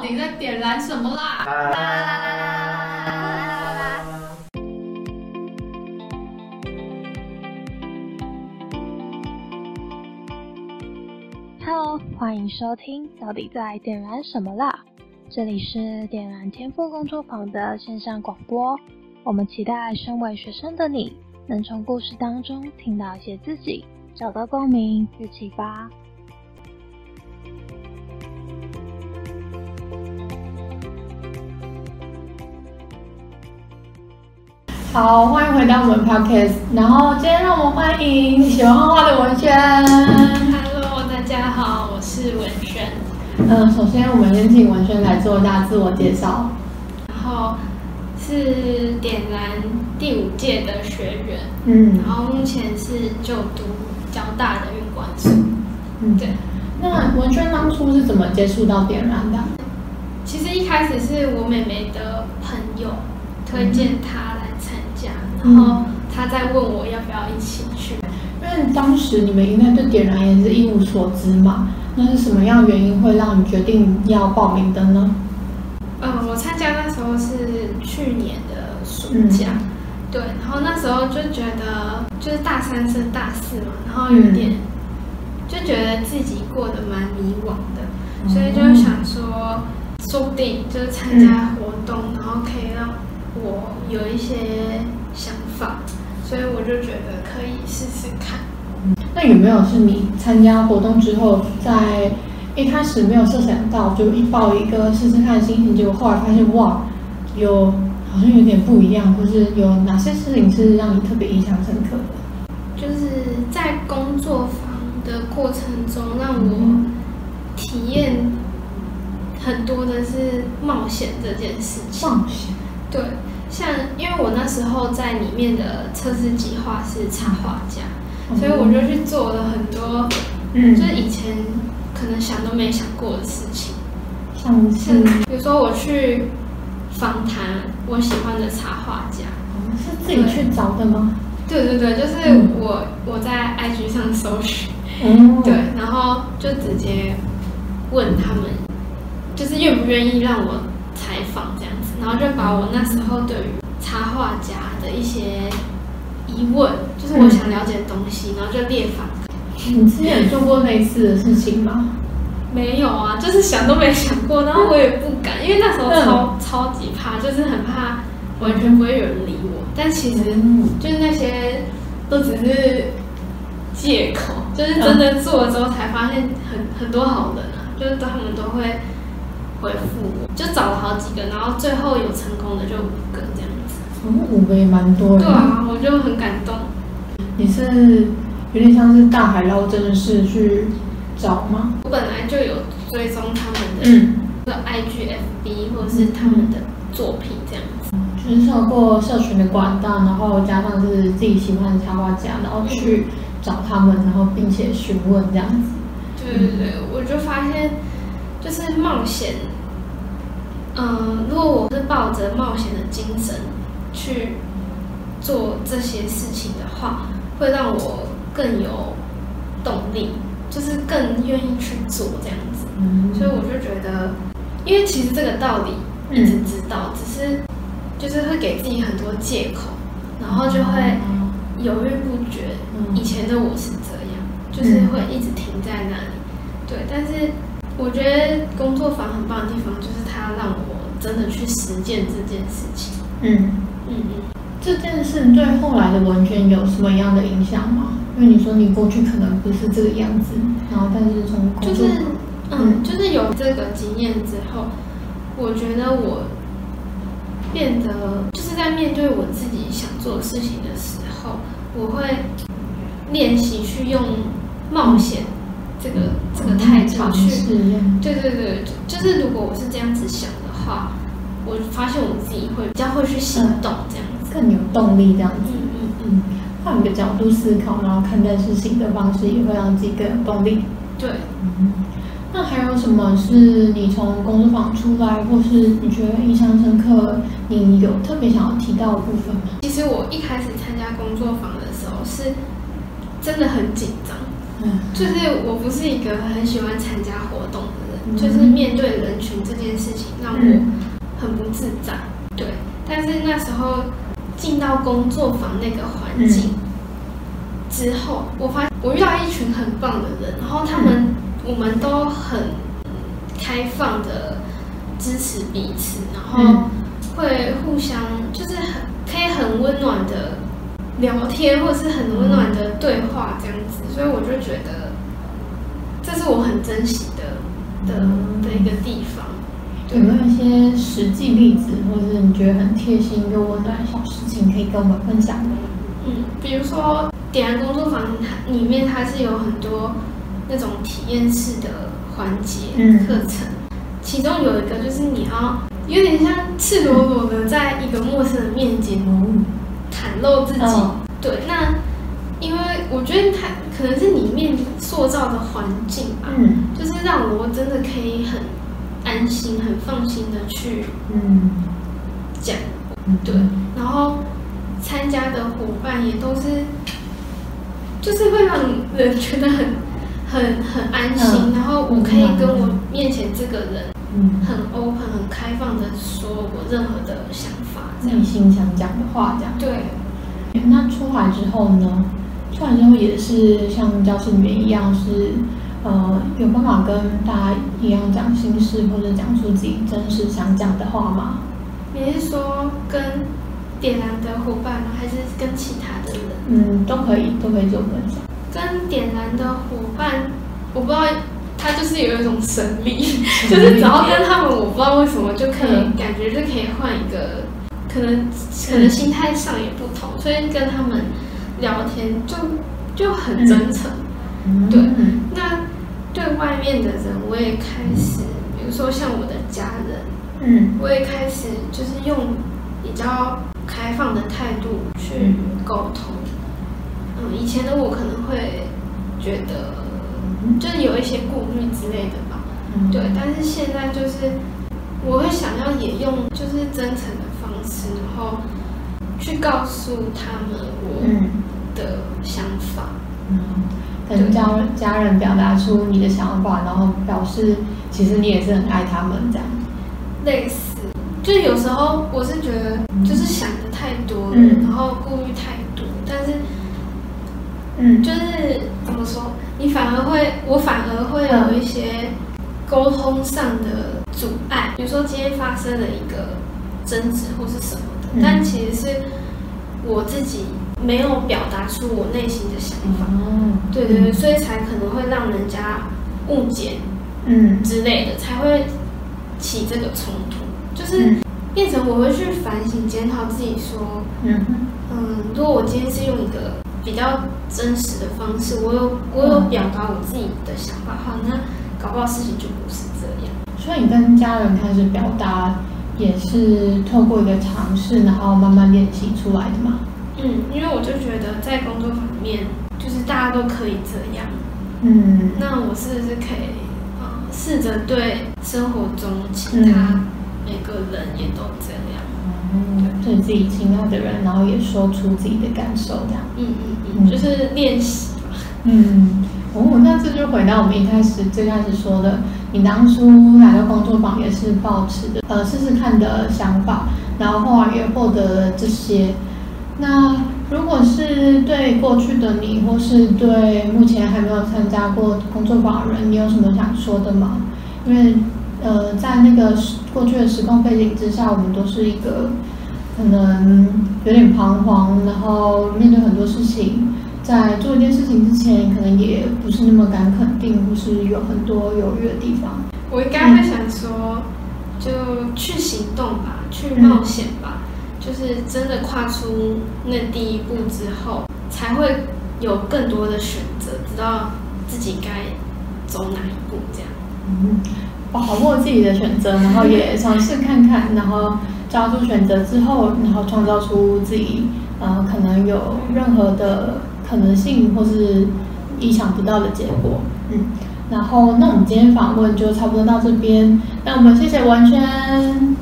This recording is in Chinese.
到底在点燃什么啦？啦啦啦啦啦！Hello，欢迎收听《到底在点燃什么啦》？这里是点燃天赋工作坊的线上广播。我们期待身为学生的你，能从故事当中听到一些自己，找到共鸣与启发。好，欢迎回到我们 podcast。然后今天让我们欢迎喜欢画画的文轩。Hello，大家好，我是文轩，嗯，首先我们先请文轩来做一下自我介绍。然后是点燃第五届的学员，嗯然后目前是就读交大的运管所。嗯，对，那文轩当初是怎么接触到点燃的？其实一开始是我妹妹的朋友推荐她然后他在问我要不要一起去。因为当时你们应该对点燃也是一无所知嘛，那是什么样原因会让你决定要报名的呢？嗯，我参加那时候是去年的暑假，对，然后那时候就觉得就是大三升大四嘛，然后有点、就觉得自己过得蛮迷惘的，所以就想说，说不定就是参加活动，然后可以让我有一些所以我就觉得可以试试看。那有没有是你参加活动之后，在一开始没有设想到，就一抱一个试试看的心情，结果后来发现哇，有好像有点不一样，或是有哪些事情是让你特别印象深刻的？就是在工作坊的过程中，让我体验很多的是冒险这件事情。冒险，对，像因为我那时候在里面的测试计划是插画家，所以我就去做了很多，嗯就是以前可能想都没想过的事情。像比如说我去访谈我喜欢的插画家，是自己去找的吗？对对对，就是嗯我我在 IG 上搜寻。嗯，对，然后就直接问他们，就是愿不愿意让我采访这样子，然后就把我那时候对于插画家的一些疑问，就是我想了解的东西，然后就列访。你之前有做过类似的事情吗？没有啊，就是想都没想过，然后我也不敢，因为那时候嗯超、超级怕，就是很怕完全不会有人理我。但其实嗯就是那些都只是借口，就是真的做了之后才发现很很多好人啊，就是他们都会回复我，就找了好几个，然后最后有成功的就五个这样子。嗯，五个也蛮多的。对啊，我就很感动。你是有点像是大海捞针的事去找吗？我本来就有追踪他们的嗯，的 IGFB 或者是他们的作品这样子。就是透过社群的管道，然后加上是自己喜欢的插画家，然后去找他们，然后并且询问这样子。对对对，我就发现就是冒险，嗯、如果我是抱着冒险的精神去做这些事情的话，会让我更有动力，就是更愿意去做这样子。嗯所以我就觉得，因为其实这个道理一直知道，只是就是会给自己很多借口，然后就会犹豫不决。嗯以前的我是这样，就是会一直停在那里。对，但是我觉得工作坊很棒的地方，就是它让我真的去实践这件事情。嗯，嗯嗯。这件事对后来的文娟有什么样的影响吗？因为你说你过去可能不是这个样子，然后但是从工就是嗯，就是有这个经验之后，我觉得我变得就是在面对我自己想做的事情的时候，我会练习去用冒险这个这个态度尝去。对对对，就就是如果我是这样子想的话，我发现我自己会比较会去行动这样子。更有动力这样子。嗯嗯嗯，嗯，换个角度思考，然后看待事情的方式，也会让自己更有动力。对。嗯，那还有什么是你从工作坊出来，或是你觉得印象深刻，你有特别想要提到的部分吗？其实我一开始参加工作坊的时候是真的很紧张，嗯。就是我不是一个很喜欢参加活动的人，嗯。就是面对人群这件事情让，我很不自在。对，但是那时候进到工作坊那个环境之后，我发现我遇到一群很棒的人，然后他们我们都很开放的支持彼此，然后会互相就是很可以很温暖的聊天，或者是很温暖的对话这样子，所以我就觉得这是我很珍惜的的的一个地方。有没有一些实际例子，或者是你觉得很贴心又温暖的小事情，可以跟我们分享的？嗯，比如说点燃工作坊它里面它是有很多那种体验式的环节课程，其中有一个就是你要有点像赤裸裸的在一个陌生人面前袒露自己。对，那因为我觉得他可能是里面塑造的环境吧，嗯，就是让我真的可以很。安心、很放心的去嗯讲，对，然后参加的伙伴也都是，就是会让人觉得很、很、很安心。然后我可以跟我面前这个人，很 open、很开放的说我任何的想法，内心想讲的话，这样。对。那出来之后呢？出来之后也是像教室里面一样是。呃，有办法跟大家一样讲心事，或者讲出自己真实想讲的话吗？你是说跟点燃的伙伴吗？还是跟其他的人？嗯，都可以，都可以做分享。跟点燃的伙伴，我不知道，他就是有一种神力，就是只要跟他们，我不知道为什么就可以感觉就可以换一个，可能可能心态上也不同，所以跟他们聊天就就很真诚。对，那对外面的人，我也开始，比如说像我的家人，嗯，我也开始就是用比较开放的态度去沟通。嗯，以前的我可能会觉得，就是有一些顾虑之类的吧。对，但是现在就是我会想要也用就是真诚的方式，然后去告诉他们我的想法。嗯跟家家人表达出你的想法，然后表示其实你也是很爱他们这样。类似，就有时候我是觉得就是想的太多了，然后顾虑太多，但是，嗯，就是怎么说，你反而会，我反而会有一些沟通上的阻碍。比如说今天发生了一个争执或是什么的，但其实是我自己。没有表达出我内心的想法，对对对，所以才可能会让人家误解，嗯之类的，才会起这个冲突，就是变成我会去反省检讨自己，说，嗯。嗯，如果我今天是用一个比较真实的方式，我有我有表达我自己的想法，好，那搞不好事情就不是这样。所以你跟家人开始表达，也是透过一个尝试，然后慢慢练习出来的嘛？嗯，因为我就觉得在工作方面，就是大家都可以这样。嗯，那我是不是可以呃试着对生活中其他每个人也都这样？嗯，对自己亲爱的人，然后也说出自己的感受，这样。嗯嗯嗯，就是练习吧。嗯，哦，那这就回到我们一开始最开始说的，你当初来到工作坊也是抱持的呃试试看的想法，然后后来也获得了这些。那如果是对过去的你，或是对目前还没有参加过工作坊的人，你有什么想说的吗？因为，呃，在那个过去的时空背景之下，我们都是一个可能有点彷徨，然后面对很多事情，在做一件事情之前，可能也不是那么敢肯定，或是有很多犹豫的地方。我应该会想说，就去行动吧，去冒险吧。就是真的跨出那第一步之后，才会有更多的选择，知道自己该走哪一步，这样。嗯，把握自己的选择，然后也 尝试看看，然后抓住选择之后，然后创造出自己呃可能有任何的可能性，或是意想不到的结果。嗯，然后那我们今天访问就差不多到这边，那我们谢谢完全。